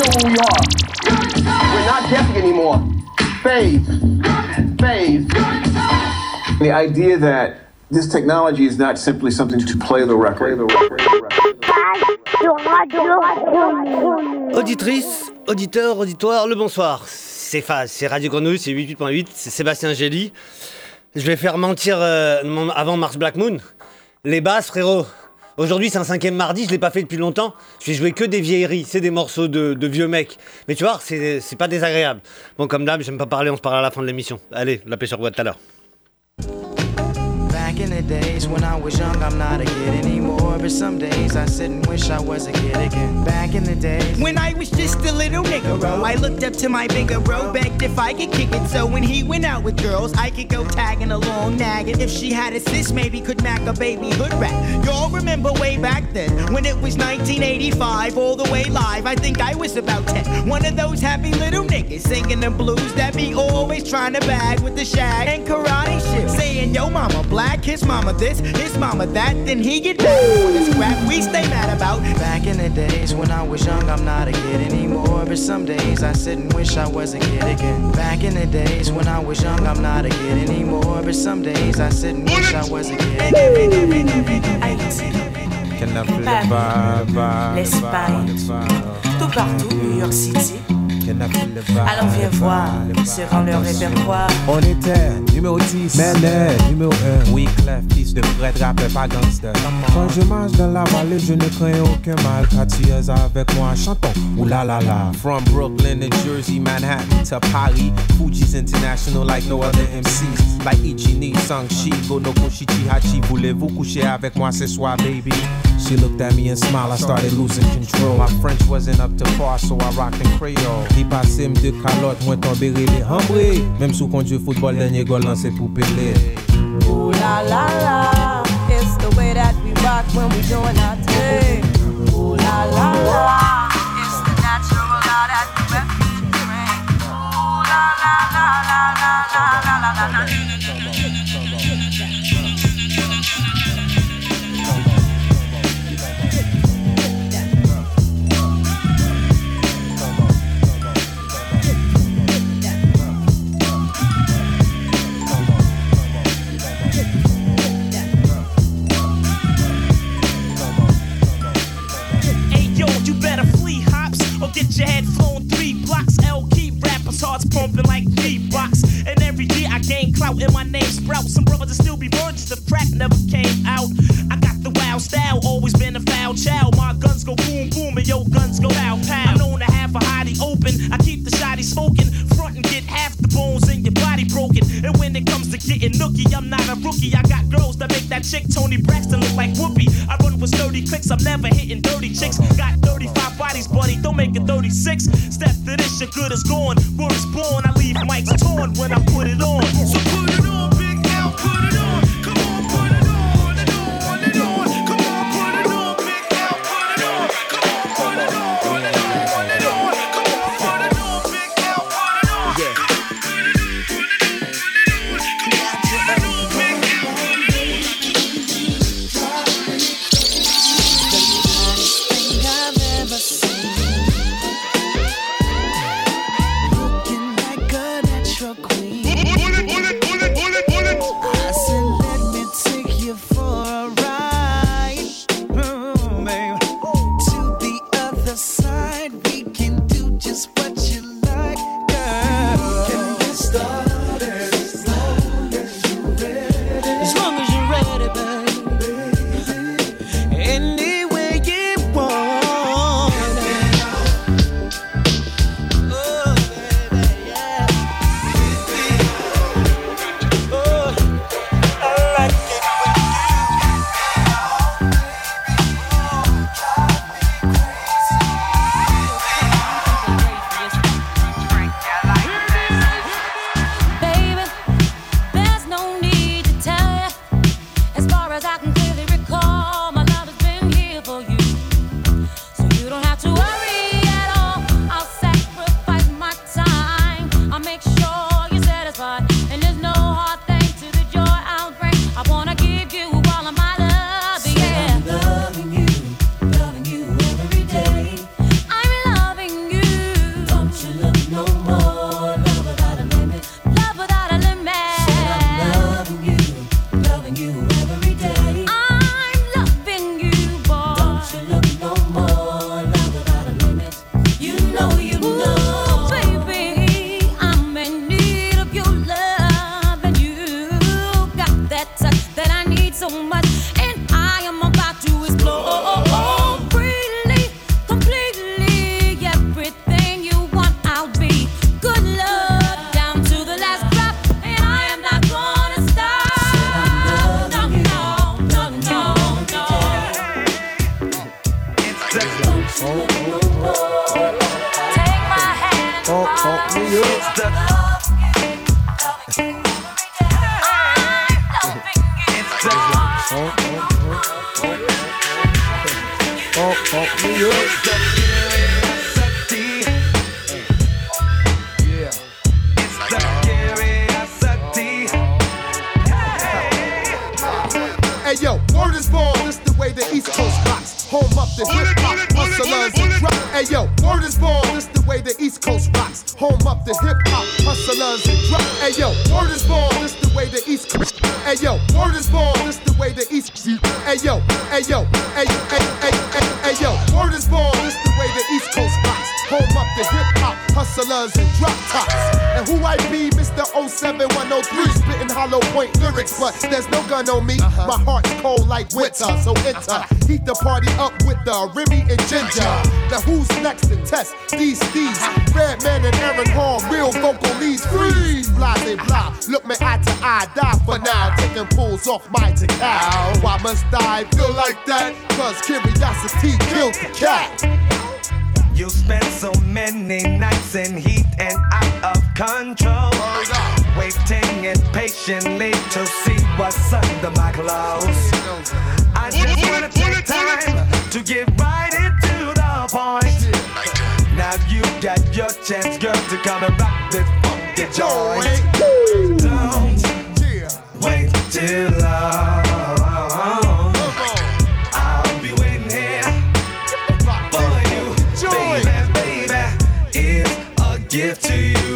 know who we are. We're not deaf anymore. Phase. Phase. The idea that this technology is not simply something to play the record. Auditrice, auditeur, auditoire, le bonsoir. C'est Phase, c'est Radio Grenouille, c'est 88.8, c'est Sébastien Gély. Je vais faire mentir euh, avant Mars Black Moon. Les basses, frérot. Aujourd'hui, c'est un cinquième mardi, je l'ai pas fait depuis longtemps. Je vais jouer que des vieilleries, c'est des morceaux de, vieux mecs. Mais tu vois, c'est pas désagréable. Bon, comme d'hab, j'aime pas parler, on se parle à la fin de l'émission. Allez, la pêche sur boîte tout à l'heure. In the days when I was young, I'm not a kid anymore. But some days I sit and wish I was a kid again. Back in the days When I was just a little nigga, bro, I looked up to my bigger bro, begged if I could kick it. So when he went out with girls, I could go tagging along, nagging. If she had a sis, maybe could knack a baby hood rat. Y'all remember way back then when it was 1985, all the way live. I think I was about 10. One of those happy little niggas singing the blues that be always trying to bag with the shag and karate shit. Saying, yo, mama black, his mama this, his mama that. Then he get back on this crap we stay mad about. Back in the days when I was young, I'm not a kid anymore. But some days I sit and wish I was a kid again. Back in the days when I was young, I'm not a kid anymore. But some days I sit and wish I was a kid. Can I feel the vibe, vibe, l'Espagne, vibe, tout partout, New York City. Can I feel the vibe, Alors viens voir, serrant le attention. répertoire. On était numéro 10, Mender, numéro 1. Oui, Clef, fils de Fred, rappeur, pas gangster. Quand je marche dans la vallée, je ne crains aucun mal. Car tu es avec moi, chantons, ouh la la la. From Brooklyn to Jersey, Manhattan to Paris. Fuji's international like no other MCs. Like Ichini, Sangshi, Gonoko, Shichihachi. Voulez-vous coucher avec moi ce soir, baby? She looked at me and smiled, I started losing control. My French wasn't up to par, so I rocked in Creole. De calotte, hambre. Même sous conduit football, dernier goal lancé pour Pelé. Ooh la la la, it's the way that we rock when we doing our. Ooh la la la, hearts pumping like beatbox. And every year I gain clout and my name sprout. Some brothers that still be born just the crack never came out. I got the wild style, always been a foul child. My guns go boom boom and yo guns go pow pow. A rookie. I got girls that make that chick Toni Braxton look like Whoopi. I run with sturdy clicks, I'm never hitting dirty chicks. Uh-huh. Got 35 bodies, buddy, don't make it 36. Step to this, your good is gone. Word is born, I leave mics torn when I put it on. So gun on me. Uh-huh. My heart's cold like winter, so enter. Uh-huh. Heat the party up with the Remy and Ginger. Now who's next to test these steeds? Uh-huh. Redman and Aaron Hall, real vocal leads, freeze, blah, blah, blah. Look me eye to eye, die for now, taking pulls off my cow. Why must I feel like that? Cause curiosity killed gift to you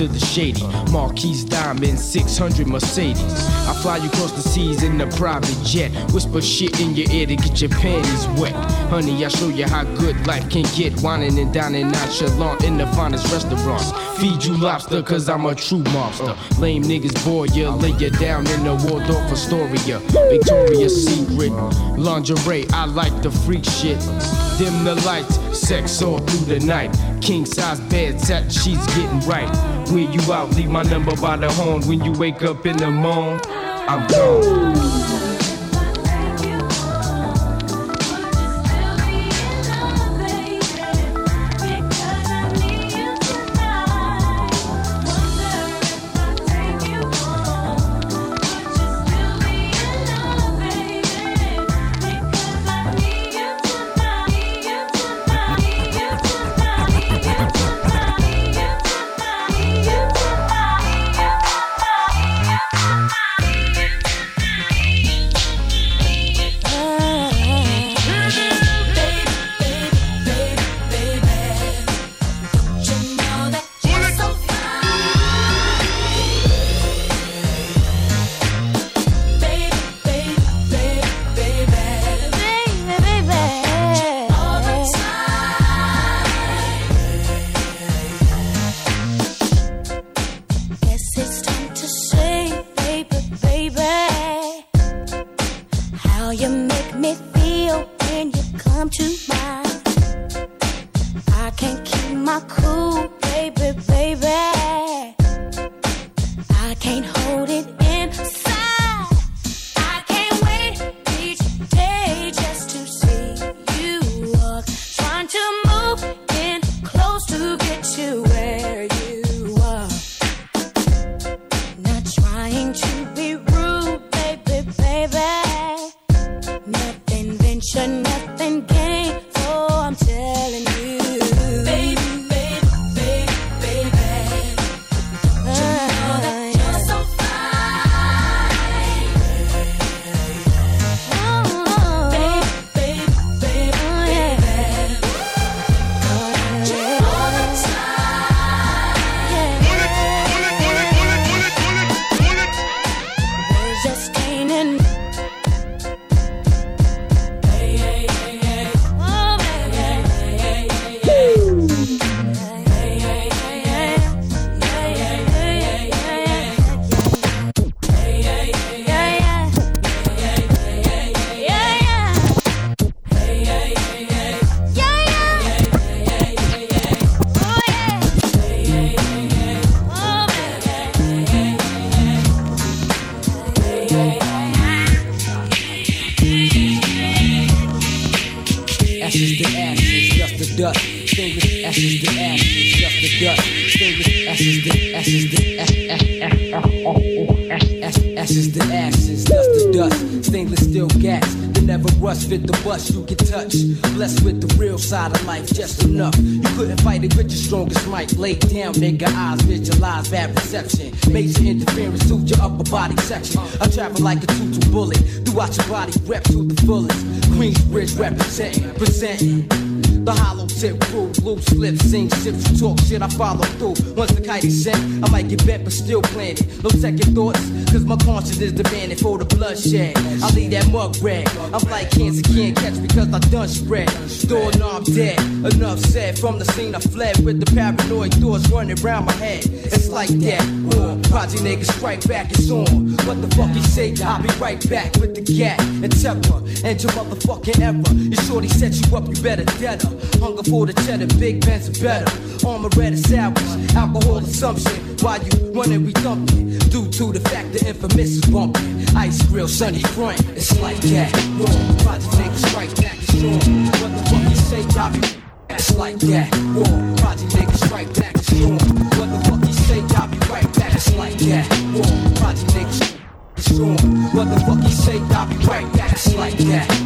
to the shady. Marquise Diamond, 600 Mercedes. I fly you across the seas in a private jet. Whisper shit in your ear to get your panties wet. Honey, I show you how good life can get. Whining and dining nonchalant in the finest restaurants. Feed you lobster, cause I'm a true monster. Lame niggas bore you, lay you down in the Waldorf Astoria. Victoria's Secret, lingerie, I like the freak shit. Dim the lights, sex all through the night. King size bed, satin sheets getting right. Where you out, leave my number by the horn. When you wake up in the morning, I'm gone. Like a two-two bullet throughout your body, rep to the fullest. Queensbridge representing, presenting. The hollow tip rule, loose lips, sing ships, talk shit, I follow through. Once the kite is sent, I might get bent, but still planted. No second thoughts, cause my conscience is demanding for the bloodshed. I leave that mug red. I'm like cancer, can't catch because I done spread. Doorknob dead, enough said. From the scene, I fled with the paranoid thoughts running around my head. It's like that. War, Prodigy niggas strike back, it's on. What the fuck he say? I'll be right back with the gat and temper. And your motherfucking error. Your shorty set you up, you better dead. Hunger for the cheddar, big bands are better. Armor red is alcohol assumption. While you running, we thumping. Due to the fact the infamous is bumping. Ice grill, sunny front, it's like that. War, Prodigy niggas strike back, it's on. What the fuck you say? Be it's like that. War, Prodigy niggas strike back, it's on. What the fuck you say? Be right back. It's like that. War, Prodigy niggas. It's on. What the fuck you say? Be right back. It's like that.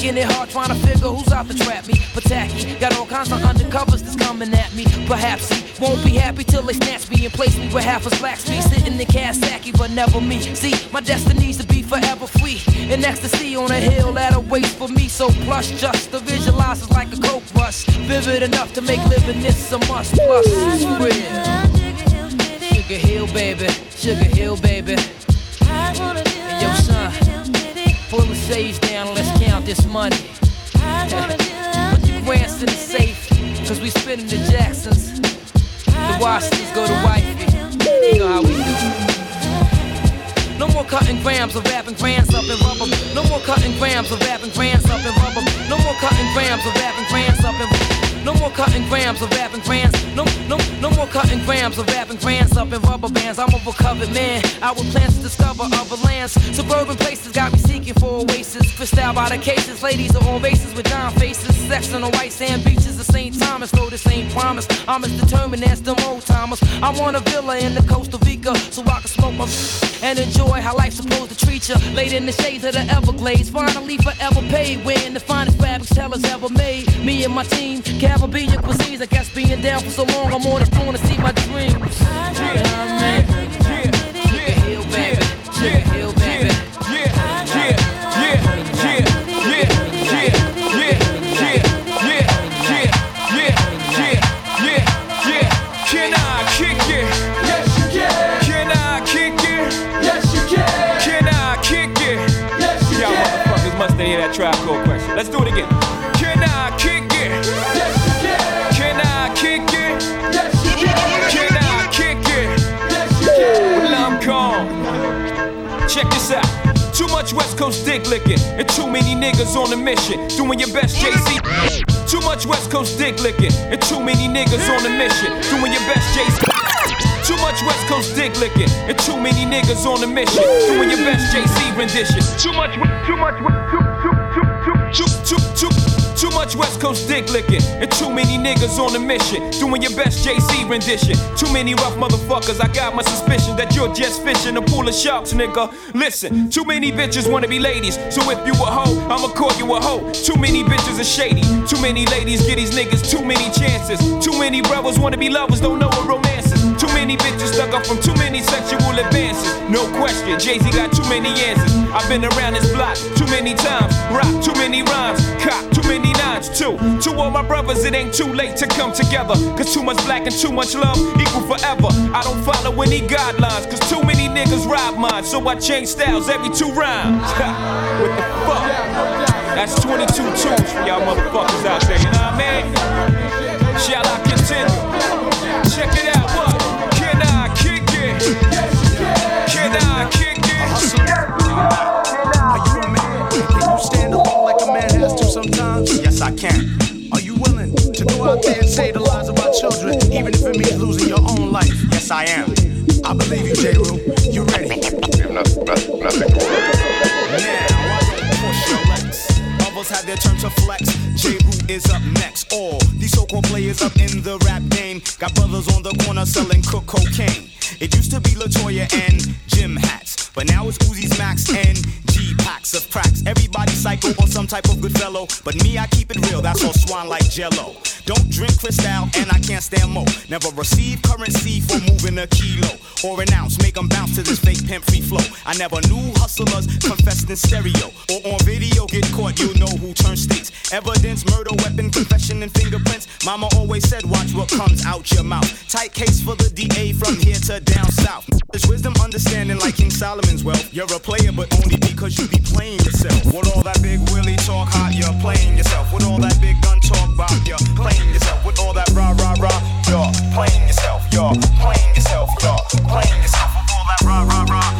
Making it hard trying to figure who's out to trap me. But tacky, got all kinds of undercovers that's coming at me. Perhaps he won't be happy till they snatch me and place me where half a slack me sitting in Kawasaki, but never me. See, my destiny's to be forever free, in ecstasy on a hill that awaits for me. So plush, just to visualize is like a coke rush, vivid enough to make living this a must. Plus, real. Sugar Hill, baby. Sugar Hill, baby. And yo, son, pull the sage this money. Put your grants in the safe, cause we spending the Jacksons. The Washingtons go to wifey. You know how we do. No more cutting grams of rapping grams up in rubber. No more cutting grams of rapping grams up in rubber. No more cutting grams of rapping grams up in no more cutting grams of rapping grams. No, no, no more cutting grams of rapping grams up in rubber bands. I'm a recovered man. I would plans to discover other lands. Suburban places got me seeking for oasis. Out by the cases. Ladies are on races with dime faces. Sex on the white sand beaches of St. Thomas. Though this ain't promise. I'm as determined as them old timers. I want a villa in the Costa Rica so I can smoke my and enjoy how life's supposed to treat you. Laid in the shades of the Everglades. Finally forever paid. Wearing the finest fabrics tellers ever made. Me and my team. Caribbean cuisines, I guess being down for so long, I'm on the phone to see my dreams. Yeah, Sugar Hill, baby. Sugar Hill, baby. Can I kick it? Yes, Coast dick licking, and too many niggas on a mission. Doing your best, JC. Too much West Coast dick licking, and too many niggas on a mission. Doing your best, JC. Too much West Coast dick licking, and too many niggas on a mission. Doing your best, JC rendition. Too much, too much, too, too, much West Coast dick licking, and too many niggas on a mission. Doing your best JC rendition. Too many rough motherfuckers, I got my suspicion that you're just fishing a pool of sharks, nigga. Listen, too many bitches wanna be ladies, so if you a hoe, I'ma call you a hoe. Too many bitches are shady, too many ladies get these niggas too many chances. Too many brothers wanna be lovers, don't know what romance many bitches stuck up from too many sexual advances. No question, Jay Z got too many answers. I've been around this block too many times, rock too many rhymes, cop too many nines too. To all my brothers, it ain't too late to come together. Cause too much black and too much love equal forever. I don't follow any guidelines, cause too many niggas rob mine. So I change styles every two rhymes. what the fuck? That's 22 tunes for y'all motherfuckers their turn to flex. J. Rue is up next. All these so-called players up in the rap game got brothers on the corner selling cook cocaine. It used to be Latoya and Jim hats, but now it's Uzi's Max and G packs of cracks. Everybody psycho or some type of good fellow, but me I keep it real. That's all swan like Jello. Don't drink Cristal and I can't stand mo. Never receive currency for moving a kilo or an ounce. Make 'em bounce to this fake pimp free flow. I never knew hustlers confessed in stereo on video. Get caught, you know who turns states. Evidence, murder, weapon, confession, and fingerprints. Mama always said, watch what comes out your mouth. Tight case for the DA from here to down south. There's wisdom, understanding like King Solomon's wealth. You're a player, but only because you be playing yourself. With all that big Willie talk hot, you're playing yourself. With all that big gun talk about, you're playing yourself. With all that rah rah rah, you're playing yourself. You're playing yourself. You're playing yourself. With all that rah rah rah,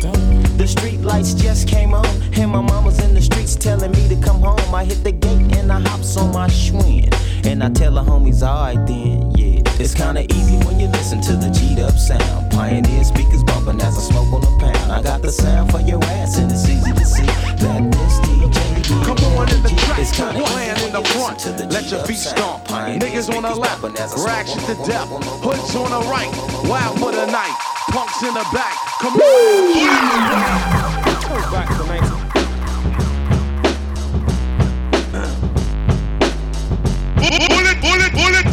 The street lights just came on, and my mama's in the streets telling me to come home. I hit the gate and I hops on my Schwinn, and I tell the homies, alright then, yeah. It's kinda easy when you listen to the G'd up sound. Pioneer speakers bumping as I smoke on the pound. I got the sound for your ass, and it's easy to see that this DJ. Come on in the track, It's kinda playing in the front. the Let your sound. stomp. Niggas on the left, bumping as I smoke raction on to the- death. Hoods on the right, wild for the night. Punks in the back. Come on. Back to 19. Bullet, bullet, bullet.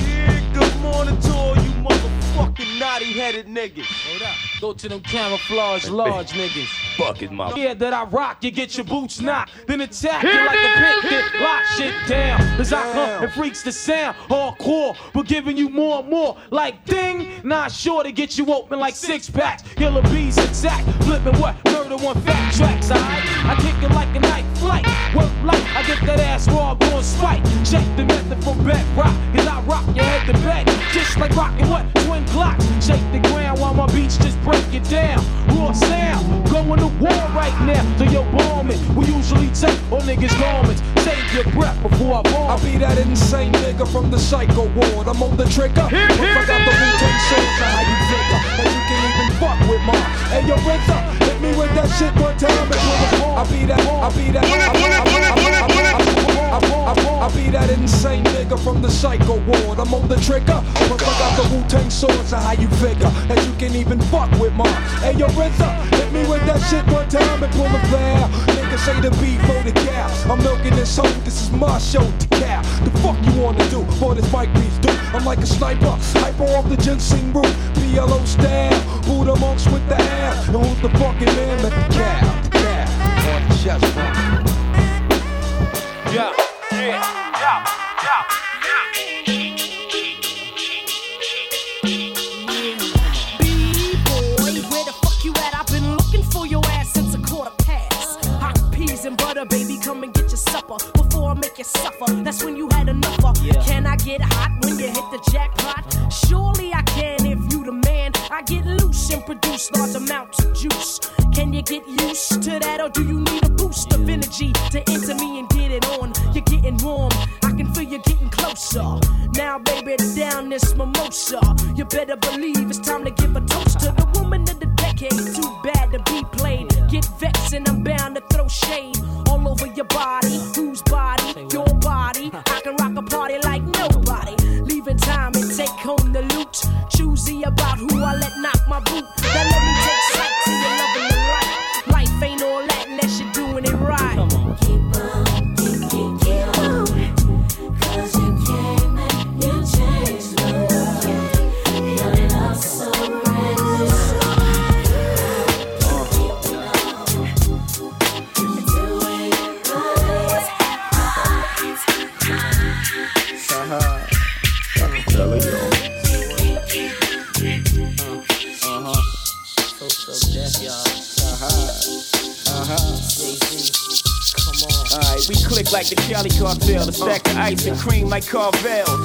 Yeah, good morning to all you motherfucking naughty headed niggas. Hold up. Go to them camouflage large niggas. Fuck Bucket mouth. Yeah, that I rock, you get your boots knocked. Then attack you like a pit, then lock shit down. As I come and freaks the sound, hardcore. We're giving you more and more. Like ding, not sure to get you open like six packs. Killer bees attack, flipping what? Murder one fat tracks, alright? I kick it like a night flight. Work light, I get that ass raw, going spike. Check the method from bedrock, cause I rock your head to bed. Just like rocking what? Twin clocks. Shake the ground while my beats just break it down. Raw sound, going to war right now. So yo, bombing. We usually take all niggas' garments. Save your breath before I bomb. I'll be that insane nigga from the psycho ward. I'm on the trigger. If I got the Wu-Tang swords, how you figure? And you can even fuck with mine. Hey, yo, RZA, hit me with that shit one time and put it on. I'll be that, I'll be that, I'll be that, I'll be that, I'll I, I, I be that insane nigga from the psycho ward. I'm on the trigger. Plus I got the Wu Tang swords. So how you figure that you can even fuck with mine? Hey yo, RZA, hit me with that shit one time and pull a flare. Niggas say the beat for the cow. I'm milking this hoe. This is my show to cow. The fuck you wanna do? Boy, this mic beats do. I'm like a sniper, hyper off the ginseng root. PLO style, Buddha monks with the ass. And who's the fucking man? Let the the cow, on the chest yeah, yeah. To that, or do you need a boost of energy to enter me and get it on? You're getting warm. I can feel you getting closer. Now, baby, down this mimosa. You better believe it's time to give a toast to the woman of the decade. Too bad to be played. Get vexed and I'm bound to throw shade we click like the Cali cartel, a stack of ice and cream like Carvel.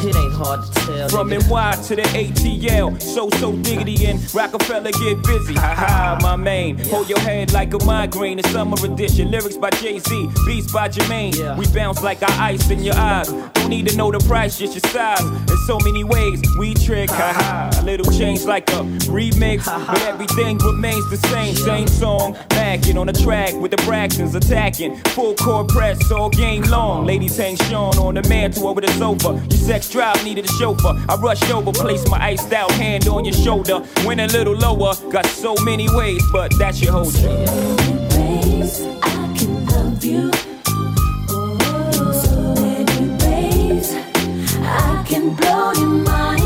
It ain't hard to From NY to the ATL, so so diggity and Rockefeller get busy. Haha, my main. Hold your head like a migraine. A summer edition. Lyrics by Jay Z, beats by Jermaine. We bounce like our ice in your eyes. Don't need to know the price, just your size. In so many ways, we trick. Haha, a little change like a remix, but everything remains the same. Same song, backing on the track with the Braxtons attacking. Full court press all game long. Ladies hang Sean on the mantle over the sofa. Your sex drive needed a chauffeur. I rushed over, placed my iced out hand on your shoulder. Went a little lower, got so many ways, but that should hold you. I can love you. So many ways I can blow your mind.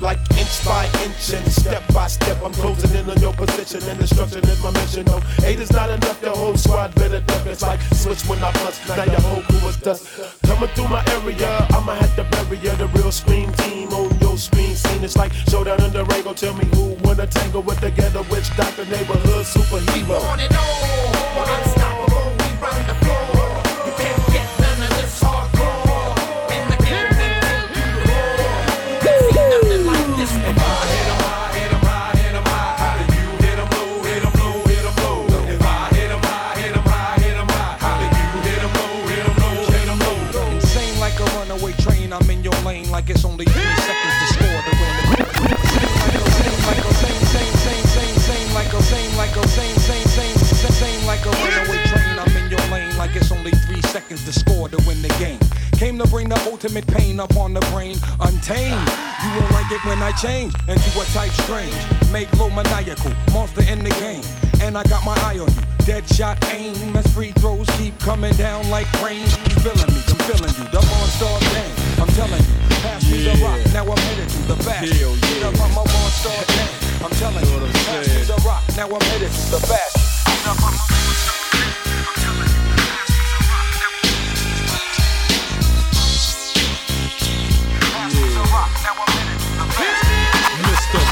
Like inch by inch and step by step. I'm closing in on your position and destruction is my mission. No, eight is not enough. The whole squad better duck. It's like switch when I bust. Now your whole crew is dust. Coming through my area, I'ma have to bury ya. The real scream team on your screen scene. It's like showdown in the Rango. Tell me who wanna tangle with the ghetto witch doctor neighborhood superhero. On, seconds to score to win the game. Came to bring the ultimate pain upon the brain, untamed. You won't like it when I change into a type strange. Make low maniacal, monster in the game. And I got my eye on you. Dead shot aim as free throws keep coming down like rain. You feeling me? I'm feeling you. The monster game. I'm telling you. Pass me the rock. Now I'm headed to the back. Hell yeah. Get up on my monster game. I'm telling you. Pass me the rock. Now I'm headed to the back.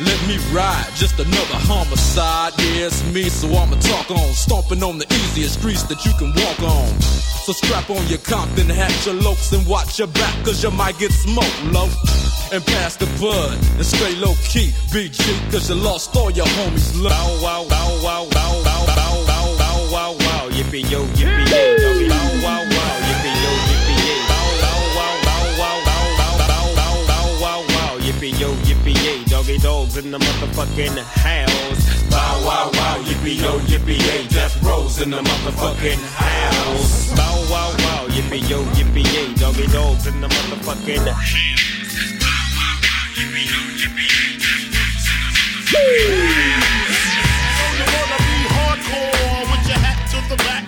Let me ride, just another homicide. Yeah, it's me, so I'ma talk on. Stomping on the easiest streets that you can walk on. So strap on your Compton hat, your lokes, and watch your back, cause you might get smoked low. And pass the bud, and stay low key, BG, cause you lost all your homies low. Bow wow, bow wow, bow bow bow bow bow wow wow, yippee yo, yippee yay, in the motherfucking house. Bow wow wow, yippee yo, yippee yay, death rows in the motherfucking house. Bow wow wow, yippee yo, yippee yay, doggy dogs in the motherfucking house. Bow, wow, wow, you wanna be hardcore with your hat to the back,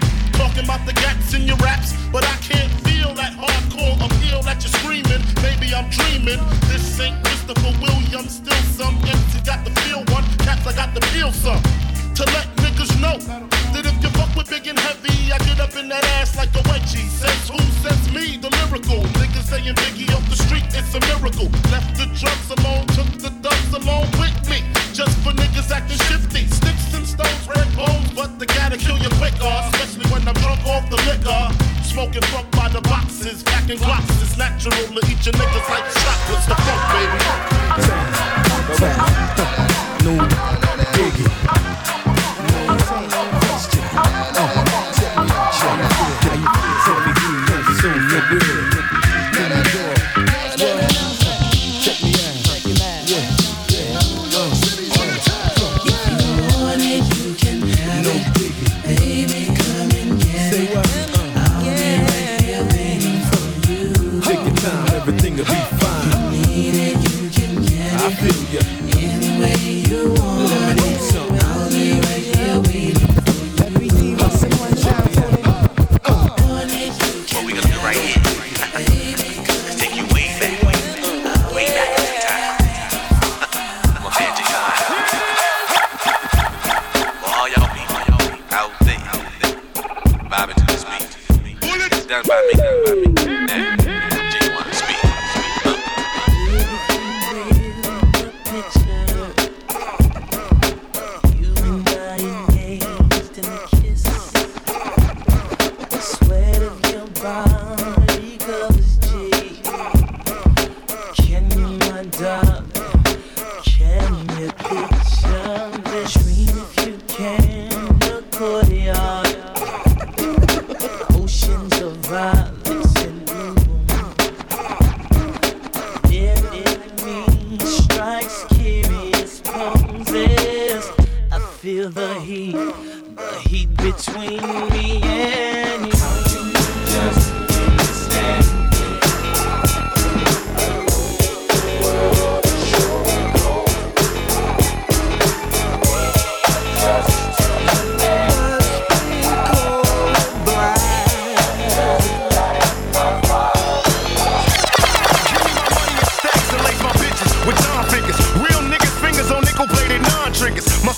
talking about the gats in your raps, but I can't feel that hardcore appeal that you're screaming. Maybe I'm dreaming. This ain't Christopher Williams, still some MC got the feel one, cats I got the feel some. To let niggas know that if you fuck with big and heavy, I get up in that ass like a wedgie. Says who? Says me, the lyrical. Niggas saying Biggie off the street, it's a miracle. Left the drugs alone, took the dubs along with me. Just for niggas acting shifty. Sticks and stones, red bones, but they gotta kill you quicker. Especially when I'm drunk off the liquor. Smoking funk by the boxes, packing glocks. It's natural to eat your niggas like chocolates. The funk, baby. No Biggie. Take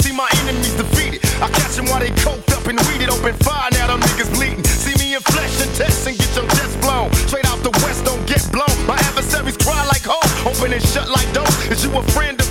See my enemies defeated. I catch them while they coked up and weeded. Open fire, now them niggas bleeding. See me in flesh and test and get your chest blown. Straight out the west, don't get blown. My adversaries cry like hoes, open and shut like doors. Is you a friend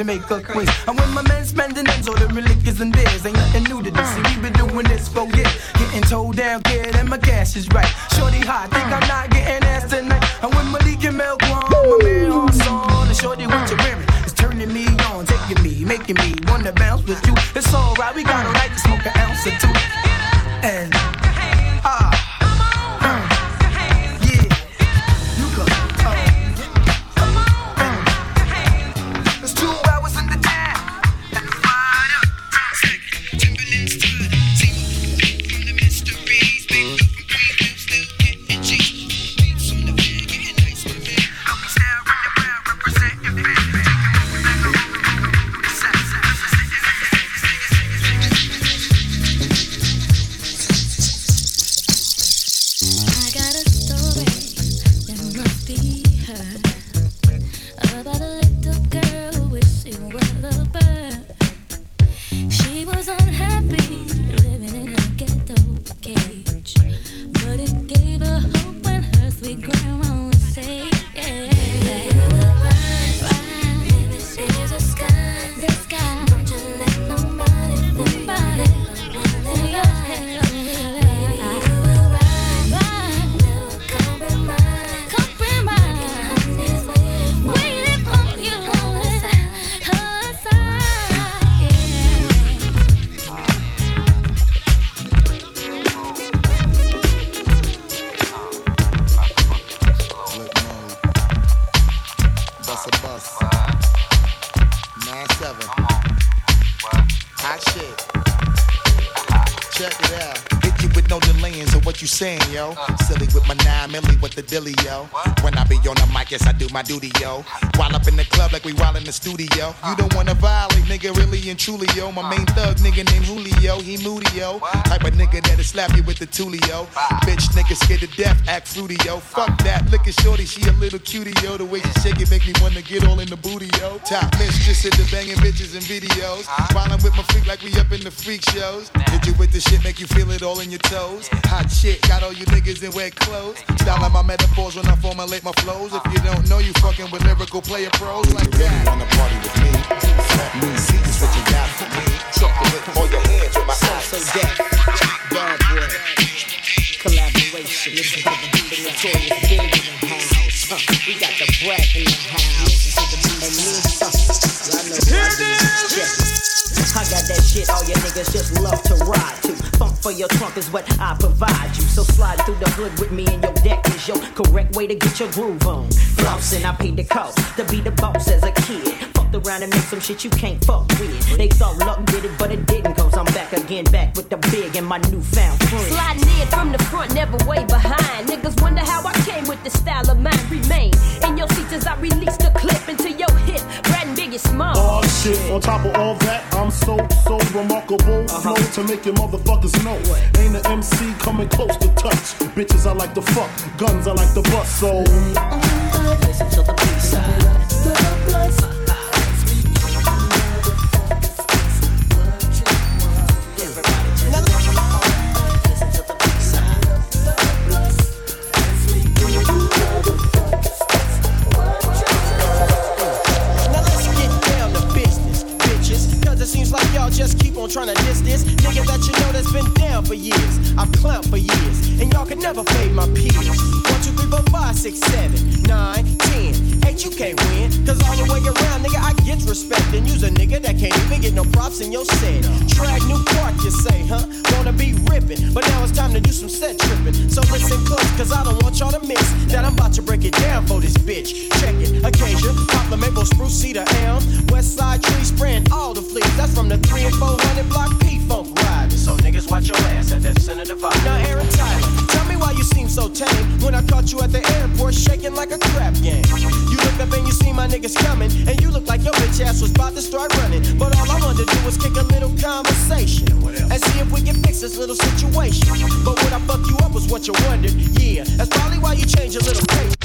Jamaica, Queens. And when my men spending ends ordering liquors and beers, ain't nothing new to this. See, we been doing this for years. Getting told down, kid, and my cash is right. Shorty hot, think I'm not getting ass tonight. And when Malik and Mel Guam, my man on and Shorty what you wearing is turning me on, taking me, making me wanna bounce with you. It's alright, we got a right to smoke an ounce or two. And yo? Silly with my nine milli with the dilly, yo. When I be on the mic, yes, I do my duty, yo. While up in the club like we while in the studio. You don't wanna violate, and truly, yo. My main thug nigga named Julio, he moody, yo. Type of nigga that'll slap you with the tulio. Bitch, nigga scared to death, act fruity, yo. Fuck that, look at shorty, she a little cutie, yo. The way she shake it make me wanna get all in the booty, yo. Top mistress at the banging bitches and videos. Wildin' with my freak like we up in the freak shows. Did you with the shit, make you feel it all in your toes. Hot shit, got all you niggas in wet clothes. Style Styling my metaphors when I formulate my flows. If you don't know, you fucking with lyrical player pros like that. Wanna party with me? Let me see what you got for me. Something with all your hands with. So deaf, bad boy, collaboration. Listen to the the notorious big in the house. We got the brat in the house. And me, huh. y'all know who I be. Check. I got that shit all your niggas just love to ride to. Funk for your trunk is what I provide you. So slide through the hood with me and your deck is your correct way to get your groove on. Flossing, I paid the cost to be the boss as a kid. Fucked around and make some shit you can't fuck with. They thought luck did it, but it didn't. Cause I'm back again, back with the big and my newfound friend. Sliding in from the front, never way behind. Niggas wonder how I came with the style of mine. Remain in your seats as I release the clip into your hip. Brat and Biggie Small. Oh shit, on top of all that, I'm so, so remarkable. Uh-huh. Flow to make your motherfuckers know. Ain't an MC coming close to touch. Bitches I like to fuck, guns I like to bust, so. Listen to the on trying to diss this nigga that you know that's been down for years. I've clowned for years, and y'all can never fade my peers. One, two, three, four, five, six, seven, nine, ten. Eight, you can't win. Cause all the way around, nigga, I get respect. And use a nigga that can't even get no props in your set. Track new park, you say, huh? Wanna be ripping, but now it's time to do some set tripping. So listen close, cause I don't want y'all to miss that I'm about to break it down for this bitch. Check it, occasion, poplar maple, spruce, cedar, elm, west side tree spraying from the 3 and 400 block P funk ride. So niggas watch your ass at that center divide. Now Aaron Tyler, tell me why you seem so tame when I caught you at the airport shaking like a crap game. You look up and you see my niggas coming, and you look like your bitch ass was about to start running. But all I wanted to do was kick a little conversation and see if we can fix this little situation. But what I fuck you up was what you wondered. Yeah, that's probably why you changed your little face.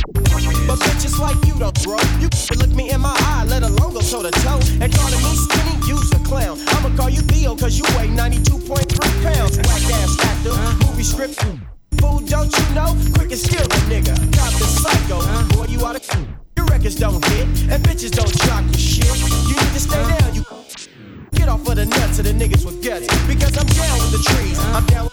But bitches like you don't, bro. You can look me in my eye, let alone go toe to toe. And calling me skinny, you's a clown. I'ma call you Theo, cause you weigh 92.3 pounds. Whack ass actor, movie script. Fool, don't you know? Quick and steal a nigga. Cop the psycho. Boy, you oughta. Your records don't hit, and bitches don't drop your shit. You need to stay down, you. Get off of the nuts of the niggas with guts. Because I'm down with the trees. I'm down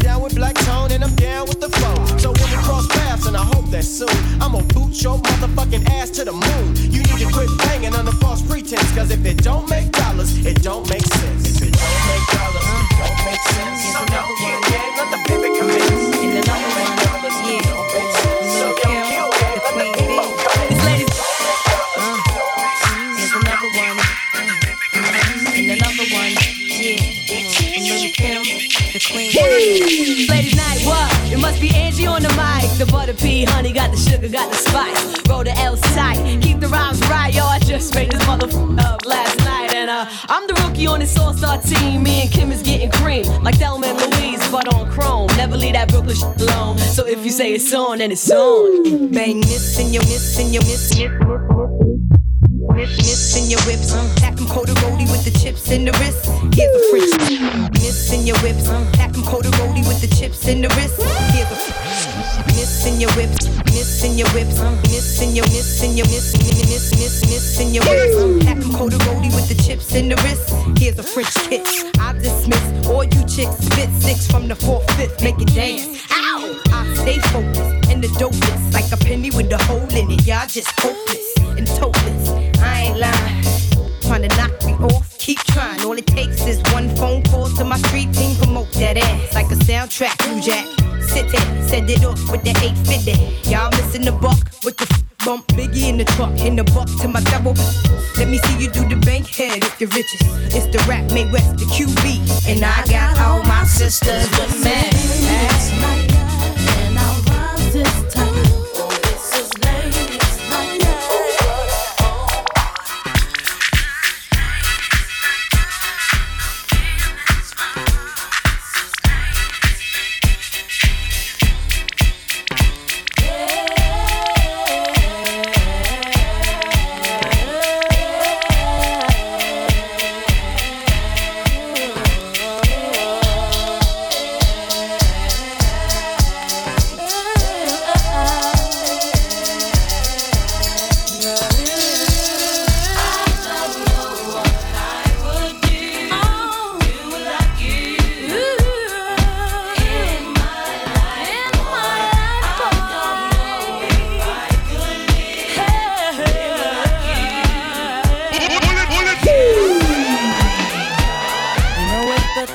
down with black tone and I'm down with the flow. So when we cross paths, and I hope that soon, I'm gonna boot your motherfucking ass to the moon. You need to quit banging on the false pretense, cause if it don't make dollars, it don't make sense. If it don't make dollars, it don't make sense. So no, bee. Ladies night, what? It must be Angie on the mic. The butter pea, honey, got the sugar, got the spice. Roll the L tight, keep the rhymes right, yo. I just made this motherfucker up last night, and uh, I'm the rookie on this all-star team. Me and Kim is getting cream, like Thelma and Louise, but on chrome. Never leave that Brooklyn alone. So if you say it's on, then it's on. Bang in your miss in your miss miss miss miss in your whips. Pack 'em cold roly with the chips in the wrist. Here's a French miss in your whips. Pack 'em cold roly with the chips in the wrist. Here's a miss in your whips. Miss in your whips. Miss in your miss in your miss miss miss miss in your whips. Pack 'em cold roly with the chips in the wrist. Here's a French kiss. I dismiss all you chicks. Spit six from the fourth fifth. Make it dance. Ow! I stay focused and the dopest like a penny with a hole in it. Y'all just hopeless and topless. I ain't lying. Trying to knock me off, keep trying. All it takes is one phone call to my street team. Promote that ass like a soundtrack. New Jack, sit there, send it off with the 850. Y'all missing the buck with the f- bump Biggie in the truck, in the buck to my double. Let me see you do the bank head if you're richest. It's the rap made west the QB. And I got all my sisters with me.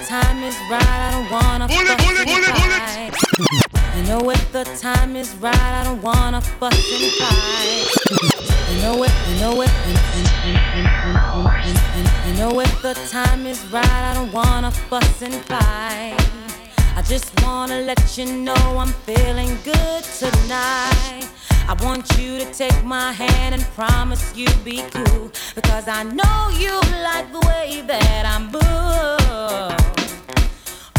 Time is right, I don't wanna fuss and fight. You know if the time is right, I don't wanna fuss and fight. You know if, you know you, you know if the time is right, I don't wanna fuss and fight. I just wanna let you know I'm feeling good tonight. I want you to take my hand and promise you'll be cool. Because I know you like the way that I'm moved.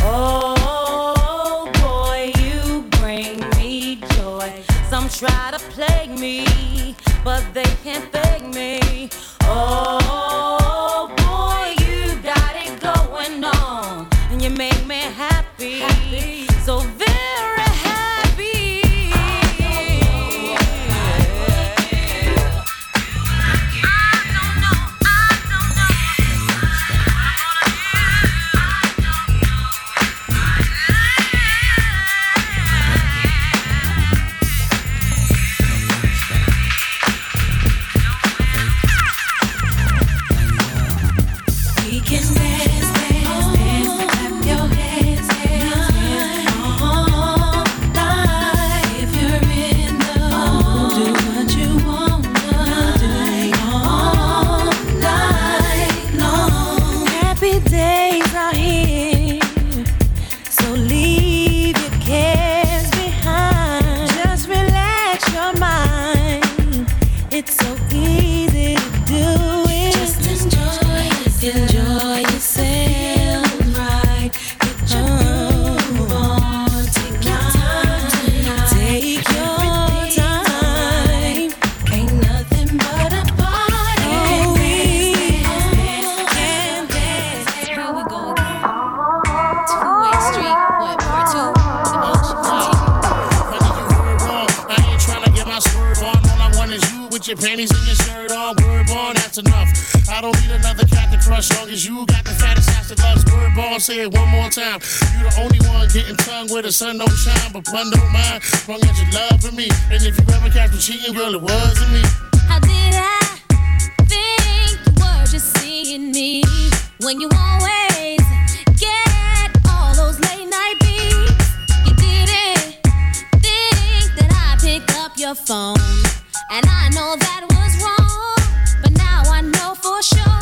Oh boy, you bring me joy. Some try to plague me, but they can't fake me. Oh crush. Long as you got the fattest ass that loves word on. Say it one more time. You the only one getting tongue where the sun don't shine, but pun don't mind. Long as you love for me, and if you ever catch me cheating, girl, it wasn't me. How did I think you were just seeing me when you always get all those late night beats? You didn't think that I pick up your phone, and I know that was wrong, but now I know for sure.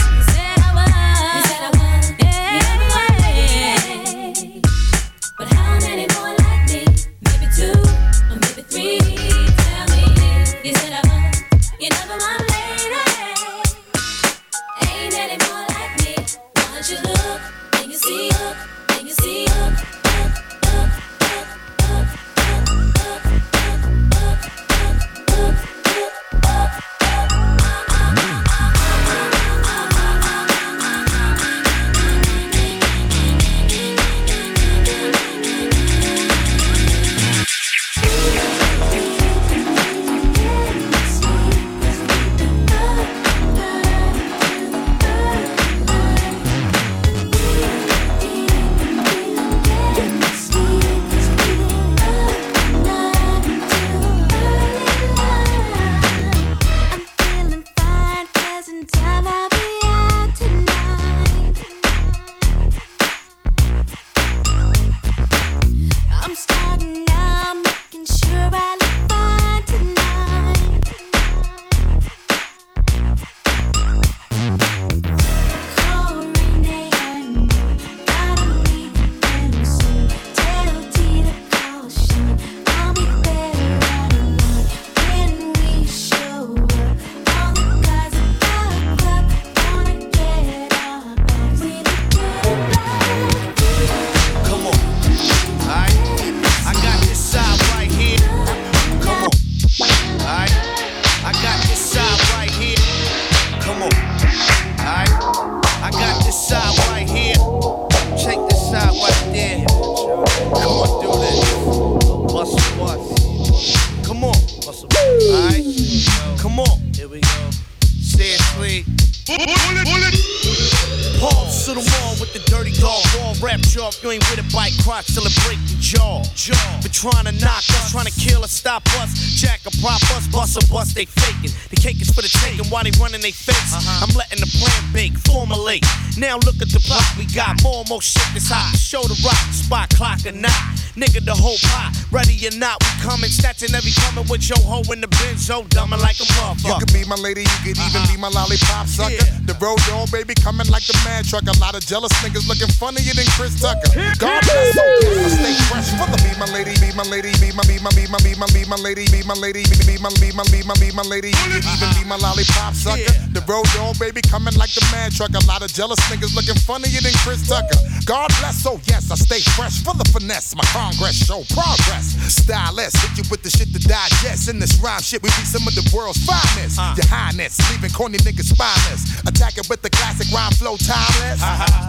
Or not, we coming, snatching every coming with your hoe in the benzo, dumbing like a You motherfucker. could be my lady, you could even be uh-huh. my lollipop sucker. The road dog, baby, coming like the man truck. A lot of jealous niggas looking funnier than Chris Tucker. God bless, so I stay fresh. Mother, be my lady, be my lady, be my, be my, be my, be my, be my lady, be my lady, be be my, be my, be my, be my lady. You could even be my lollipop sucker. The road dog, baby, coming like the man truck. A lot of jealous niggas looking funnier than Chris Tucker. God bless, so yes, I stay fresh for the finesse. My congress show progress. Stylist, hit you with the shit to digest. In this rhyme shit, we be some of the world's finest. Your highness, leaving corny niggas spineless. Attack it with the classic rhyme flow timeless.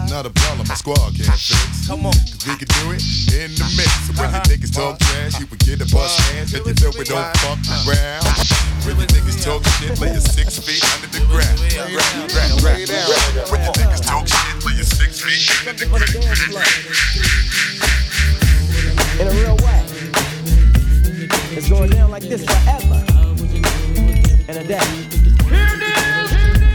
Not a problem, my squad can't fix. Come on. Cause we can do it in the mix. So when the niggas talk trash, you can get a bust hands. If you feel we don't fuck around. When the niggas talk shit, lay your six feet under the ground. Ground, ground, ground. When the niggas talk shit, lay your six feet under the ground. in a real way. It's going down like this forever and a day.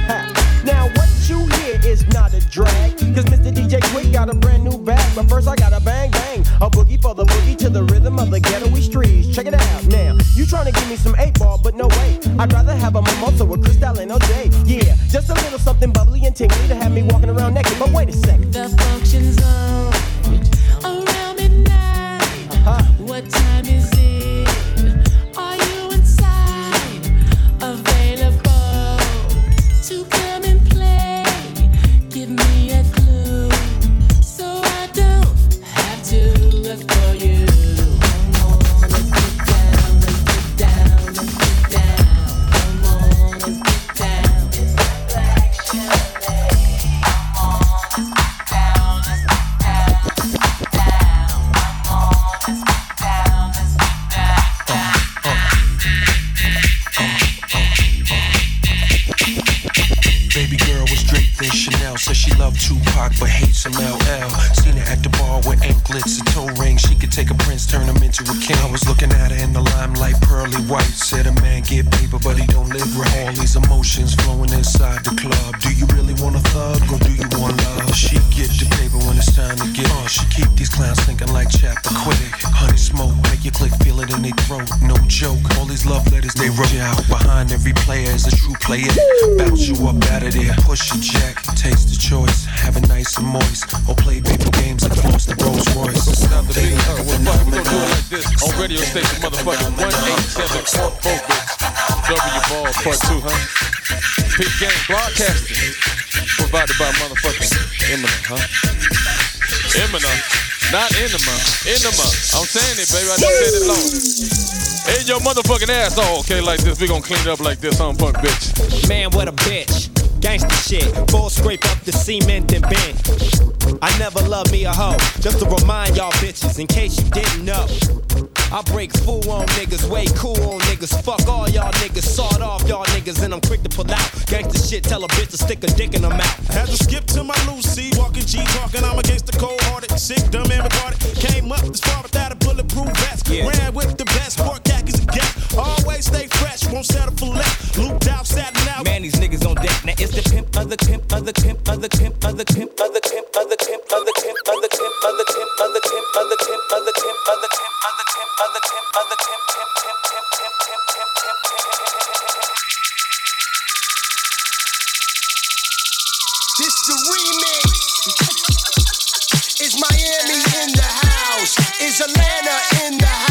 Ha. Now what you hear is not a drag, cause Mr. DJ Quik got a brand new bag. But first I got a bang bang, a boogie for the boogie to the rhythm of the ghetto streets. Check it out now. You trying to give me some eight ball, but no way. I'd rather have a mimosa with Cristal and OJ. Yeah, just a little something bubbly and tingly to have me walking around naked. But wait a second. The function's on around midnight. Uh-huh. What time is it? Loved Tupac but hates some LL. Seen her at the bar with anklets and toe rings. She could take a prince, turn him into a king. I was looking at her in the limelight, pearly white. Said a man get paper, but he don't live right. All these emotions flowing inside the club. Do you really want a thug or do you want love? She get the paper when it's time to get it. She keep these clowns thinking like Chappaquiddick. Honey smoke, make you click feel it in their throat. No joke. All these love letters they wrote out. Behind every player is a true player. Bounce you up out of there. Push your jack. Taste the choice. Have it nice and moist. Or play paper games and floss the Rolls Royce. They What the fuck we gonna do it uh, like this on radio station motherfucking 187 W Ball Part 2, huh? Peak Game Broadcasting. Provided by motherfucking Eminem, huh? Eminem. Not Enema. Enema. I'm saying it, baby. I just said it long. Ain't your motherfucking ass all okay like this. We gonna clean it up like this, huh, punk bitch? Man, what a bitch. Gangsta shit. Full scrape up the cement and bend. I never loved me a hoe. Just to remind y'all bitches, in case you didn't know. I break fool on niggas, way cool on niggas. Fuck all y'all niggas, sawed off y'all niggas, and I'm quick to pull out. Gangsta shit, tell a bitch to stick a dick in her mouth. Had to skip to my Lucy, walking G, talking. I'm against the cold hearted, sick, dumb, and retarded. Came up this far without a bulletproof vest. Yeah. Ran with the best, pork khakis and gas. Always stay fresh, won't settle for less. Looped out, satin out. Man, these niggas on deck. Now it's the pimp, other pimp, other pimp, other pimp, other pimp, other pimp, other pimp, other pimp, other pimp, other pimp, other pimp, other pimp, other pimp, other pimp, other pimp, other pimp, other pimp, pimp, pimp, pimp, pimp, pimp, pimp, pimp, pimp. This the remix. Is Miami in the house? Is Atlanta in the house?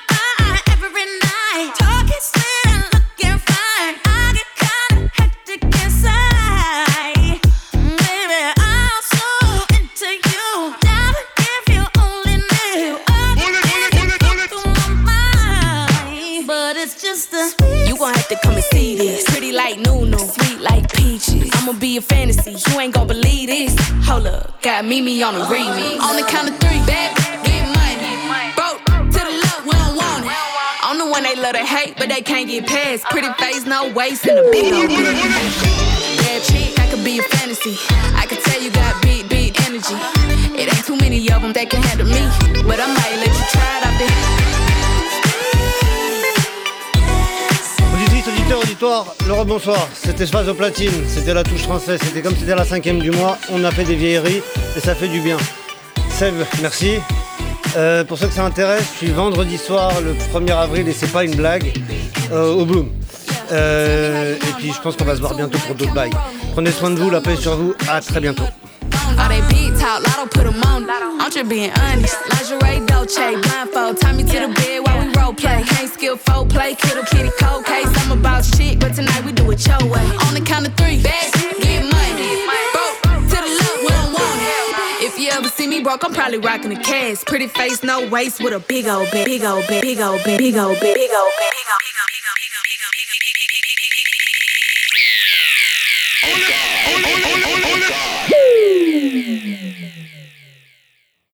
be a fantasy. You ain't gon' believe this. Hold up, got Mimi on the remix. On the count of three, bad get money. Broke to the left, we don't want it. I'm the one they love to hate, but they can't get past. Pretty face, no waist, and a big old. Bad chick, I could be a fantasy. I could tell you got big, big energy. It ain't too many of them that can handle me, but I might let you try it out there. Auditoires, le rebonsoir. C'était Phase au platine, c'était la touche française, c'était comme c'était la cinquième du mois. On a fait des vieilleries et ça fait du bien. Seb, merci. Euh, pour ceux que ça intéresse, je suis vendredi soir, le 1er avril, et c'est pas une blague, euh, au Bloom. Euh, et puis je pense qu'on va se voir bientôt pour d'autres bails. Prenez soin de vous, la paix sur vous, à très bientôt. All they big talk, Lotto put them on. I'm just being honest. Lingerie, Dolce, blindfold. Tie me to the bed while we role play. Can't skill, folk play, kiddo, kitty, cold case. I'm about shit, but tonight we do it your way. On the count of three, bags, get money. Broke to the left, we don't want it. If you ever see me broke, I'm probably rocking a cast. Pretty face, no waist, with a big old bit, big old bit, big old bit, big old bit, big old bit. Oh, God. Oh, oh Oh, God.